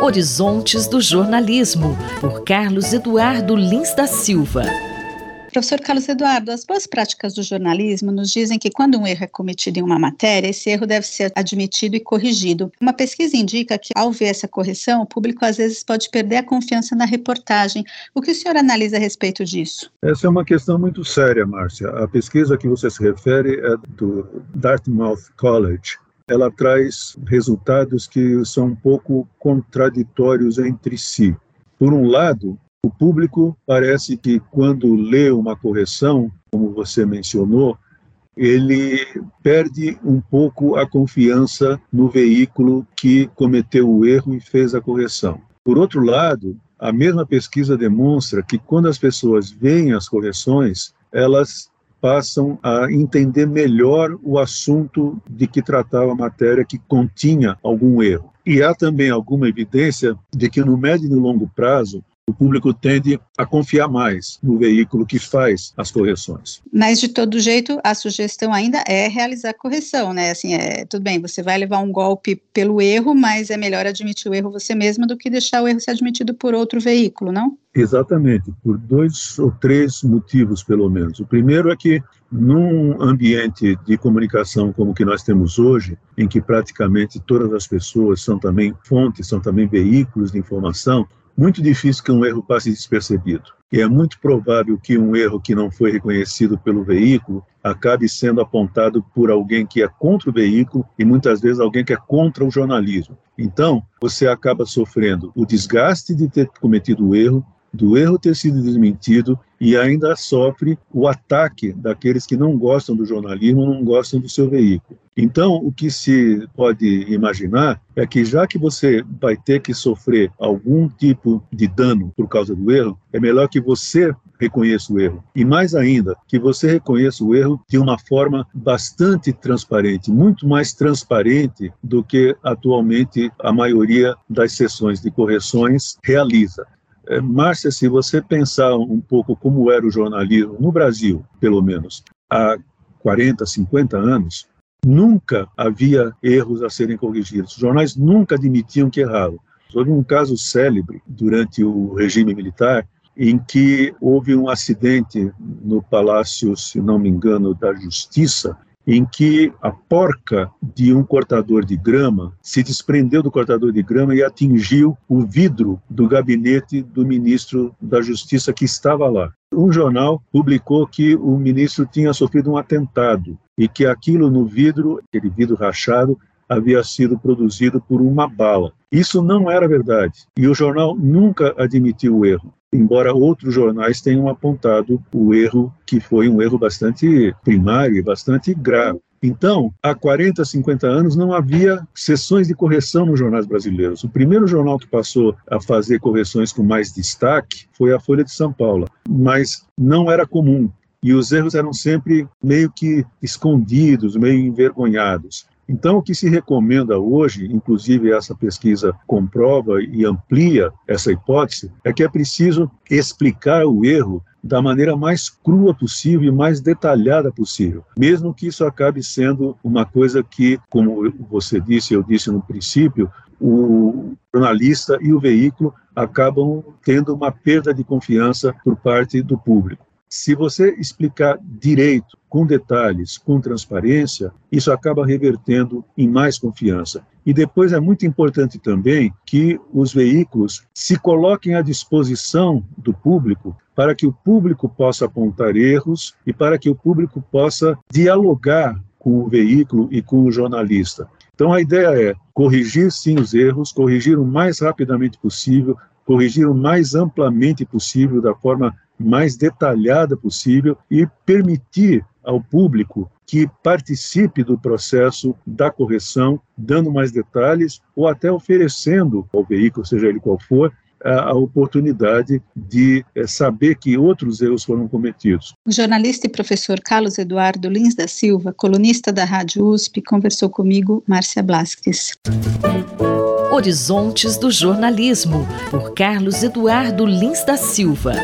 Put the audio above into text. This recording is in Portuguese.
Horizontes do Jornalismo, por Carlos Eduardo Lins da Silva. Professor Carlos Eduardo, as boas práticas do jornalismo nos dizem que quando um erro é cometido em uma matéria, esse erro deve ser admitido e corrigido. Uma pesquisa indica que, ao ver essa correção, o público às vezes pode perder a confiança na reportagem. O que o senhor analisa a respeito disso? Essa é uma questão muito séria, Márcia. A pesquisa que você se refere é do Dartmouth College. Ela traz resultados que são um pouco contraditórios entre si. Por um lado, o público parece que, quando lê uma correção, como você mencionou, ele perde um pouco a confiança no veículo que cometeu o erro e fez a correção. Por outro lado, a mesma pesquisa demonstra que quando as pessoas veem as correções, elas passam a entender melhor o assunto de que tratava a matéria que continha algum erro. E há também alguma evidência de que no médio e no longo prazo o público tende a confiar mais no veículo que faz as correções. Mas de todo jeito, a sugestão ainda é realizar a correção, né? Assim, é, tudo bem, você vai levar um golpe pelo erro, mas é melhor admitir o erro você mesmo do que deixar o erro ser admitido por outro veículo, não? Exatamente, por dois ou três motivos, pelo menos. O primeiro é que, num ambiente de comunicação como o que nós temos hoje, em que praticamente todas as pessoas são também fontes, são também veículos de informação, muito difícil que um erro passe despercebido. E é muito provável que um erro que não foi reconhecido pelo veículo acabe sendo apontado por alguém que é contra o veículo e muitas vezes alguém que é contra o jornalismo. Então, você acaba sofrendo o desgaste de ter cometido o erro, do erro ter sido desmentido e ainda sofre o ataque daqueles que não gostam do jornalismo, não gostam do seu veículo. Então, o que se pode imaginar é que já que você vai ter que sofrer algum tipo de dano por causa do erro, é melhor que você reconheça o erro. E mais ainda, que você reconheça o erro de uma forma bastante transparente, muito mais transparente do que atualmente a maioria das sessões de correções realiza. É, Márcia, se você pensar um pouco como era o jornalismo no Brasil, pelo menos, há 40, 50 anos, nunca havia erros a serem corrigidos. Os jornais nunca admitiam que erravam. Houve um caso célebre durante o regime militar em que houve um acidente no Palácio, se não me engano, da Justiça, em que a porca de um cortador de grama se desprendeu do cortador de grama e atingiu o vidro do gabinete do ministro da Justiça que estava lá. Um jornal publicou que o ministro tinha sofrido um atentado e que aquilo no vidro, aquele vidro rachado, havia sido produzido por uma bala. Isso não era verdade e o jornal nunca admitiu o erro embora outros jornais tenham apontado o erro, que foi um erro bastante primário e bastante grave. Então, há 40, 50 anos não havia sessões de correção nos jornais brasileiros. O primeiro jornal que passou a fazer correções com mais destaque foi a Folha de São Paulo, mas não era comum. E os erros eram sempre meio que escondidos, meio envergonhados. Então, o que se recomenda hoje, inclusive essa pesquisa comprova e amplia essa hipótese, é que é preciso explicar o erro da maneira mais crua possível e mais detalhada possível, mesmo que isso acabe sendo uma coisa que, como você disse, eu disse no princípio, o jornalista e o veículo acabam tendo uma perda de confiança por parte do público. Se você explicar direito, com detalhes, com transparência, isso acaba revertendo em mais confiança. E depois é muito importante também que os veículos se coloquem à disposição do público para que o público possa apontar erros e para que o público possa dialogar com o veículo e com o jornalista. Então a ideia é corrigir sim os erros, corrigir o mais rapidamente possível, corrigir o mais amplamente possível, da forma mais detalhada possível e permitir ao público que participe do processo da correção, dando mais detalhes ou até oferecendo ao veículo, seja ele qual for, a, oportunidade de é, saber que outros erros foram cometidos. O jornalista e professor Carlos Eduardo Lins da Silva, colunista da Rádio USP, conversou comigo, Márcia Blasques. Horizontes do Jornalismo, por Carlos Eduardo Lins da Silva.